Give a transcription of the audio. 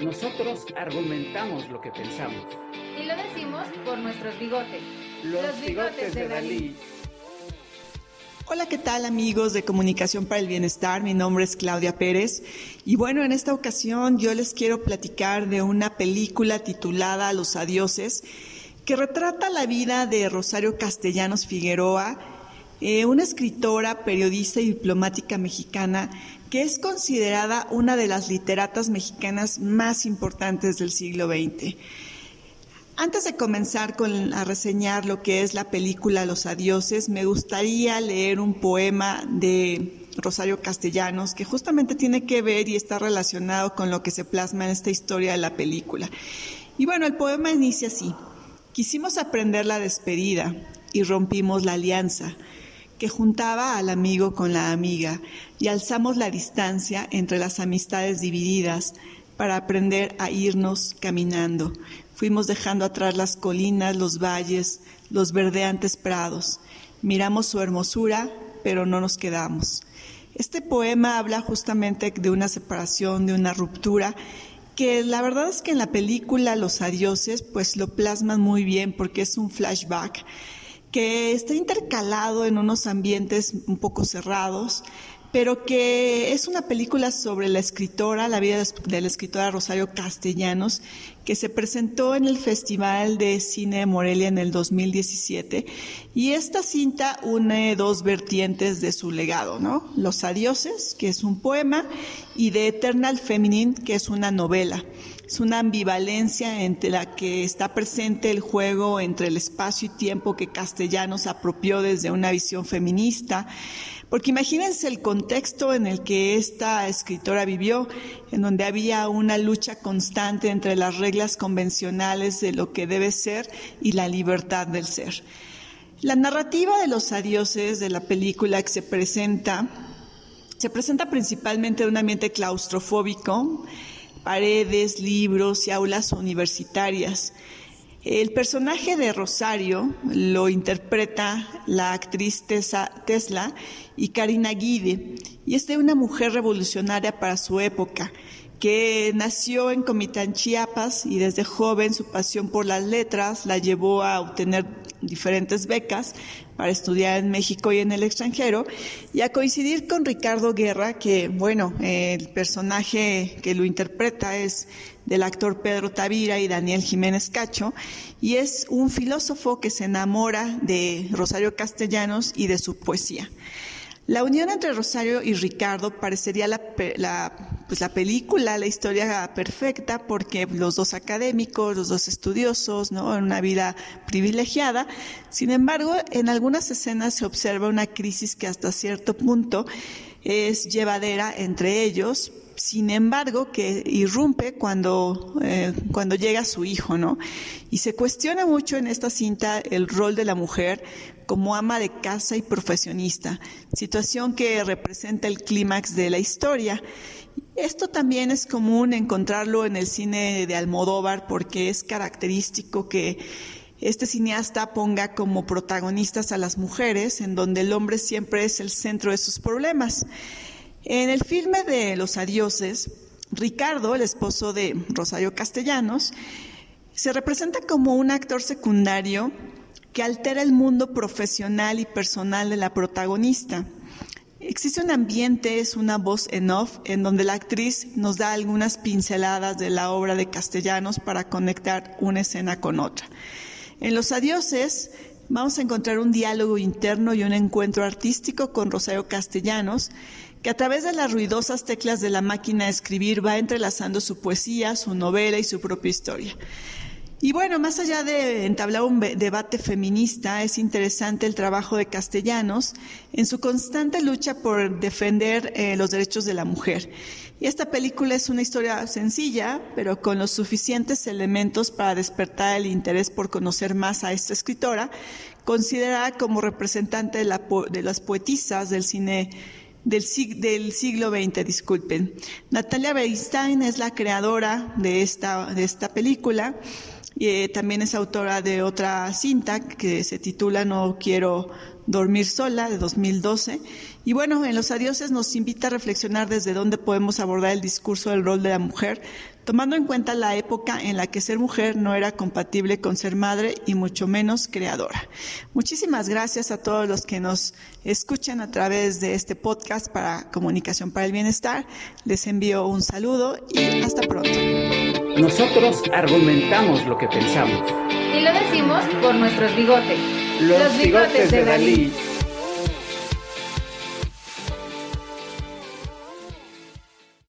Nosotros argumentamos lo que pensamos. Y lo decimos por nuestros bigotes. Los, bigotes, de Dalí. Hola, ¿qué tal amigos de Comunicación para el Bienestar? Mi nombre es Claudia Pérez y bueno, en esta ocasión yo les quiero platicar de una película titulada Los Adioses que retrata la vida de Rosario Castellanos Figueroa, eh, una escritora, periodista y diplomática mexicana que es considerada una de las literatas mexicanas más importantes del siglo XX. Antes de comenzar con, a reseñar lo que es la película Los Adioses, me gustaría leer un poema de Rosario Castellanos que justamente tiene que ver y está relacionado con lo que se plasma en esta historia de la película. Y bueno, el poema inicia así. Quisimos aprender la despedida y rompimos la alianza que juntaba al amigo con la amiga y alzamos la distancia entre las amistades divididas para aprender a irnos caminando Fuimos dejando atrás las colinas, los valles, los verdeantes prados. Miramos su hermosura, pero no nos quedamos. Este poema habla justamente de una separación, de una ruptura, que la verdad es que en la película Los Adioses pues lo plasman muy bien porque es un flashback que está intercalado en unos ambientes un poco cerrados, pero que es una película sobre la escritora, la vida de la escritora Rosario Castellanos, que se presentó en el Festival de Cine de Morelia en el 2017. Y esta cinta une dos vertientes de su legado, ¿no? Los Adioses, que es un poema, y The Eternal Feminine, que es una novela. Es una ambivalencia entre la que está presente el juego entre el espacio y tiempo que Castellanos apropió desde una visión feminista, porque imagínense el contexto en el que esta escritora vivió, en donde había una lucha constante entre las reglas convencionales de lo que debe ser y la libertad del ser. La narrativa de los adioses de la película que se presenta, se presenta principalmente en un ambiente claustrofóbico, paredes, libros y aulas universitarias. El personaje de Rosario lo interpreta la actriz Tesla y Karina Guide, y es de una mujer revolucionaria para su época, que nació en Comitán, Chiapas, y desde joven su pasión por las letras la llevó a obtener diferentes becas para estudiar en México y en el extranjero, y a coincidir con Ricardo Guerra, que, bueno, el personaje que lo interpreta es del actor Pedro Tavira y Daniel Jiménez Cacho, y es un filósofo que se enamora de Rosario Castellanos y de su poesía. La unión entre Rosario y Ricardo parecería la, pues la película, la historia perfecta, porque los dos académicos, los dos estudiosos, ¿no? En una vida privilegiada. Sin embargo, en algunas escenas se observa una crisis que hasta cierto punto es llevadera entre ellos, sin embargo, que irrumpe cuando, eh, cuando llega su hijo, ¿no? Y se cuestiona mucho en esta cinta el rol de la mujer como ama de casa y profesionista, situación que representa el clímax de la historia. Esto también es común encontrarlo en el cine de Almodóvar porque es característico que este cineasta ponga como protagonistas a las mujeres, en donde el hombre siempre es el centro de sus problemas. En el filme de Los Adioses, Ricardo, el esposo de Rosario Castellanos, se representa como un actor secundario que altera el mundo profesional y personal de la protagonista. Existe un ambiente, es una voz en off, en donde la actriz nos da algunas pinceladas de la obra de Castellanos para conectar una escena con otra. En Los Adioses vamos a encontrar un diálogo interno y un encuentro artístico con Rosario Castellanos, que a través de las ruidosas teclas de la máquina de escribir va entrelazando su poesía, su novela y su propia historia. Y bueno, más allá de entablar un debate feminista, es interesante el trabajo de Castellanos en su constante lucha por defender eh, los derechos de la mujer. Y esta película es una historia sencilla, pero con los suficientes elementos para despertar el interés por conocer más a esta escritora, considerada como representante de, de las poetisas del cine del, del siglo XX, disculpen. Natalia Bernstein es la creadora de esta, de esta película Eh, también es autora de otra cinta que se titula No quiero dormir sola de 2012. Y bueno, en Los Adioses nos invita a reflexionar desde dónde podemos abordar el discurso del rol de la mujer, tomando en cuenta la época en la que ser mujer no era compatible con ser madre y mucho menos creadora. Muchísimas gracias a todos los que nos escuchan a través de este podcast para Comunicación para el Bienestar. Les envío un saludo y hasta pronto. Nosotros argumentamos lo que pensamos. Y lo decimos por nuestros bigotes. Los, bigotes, de Dalí.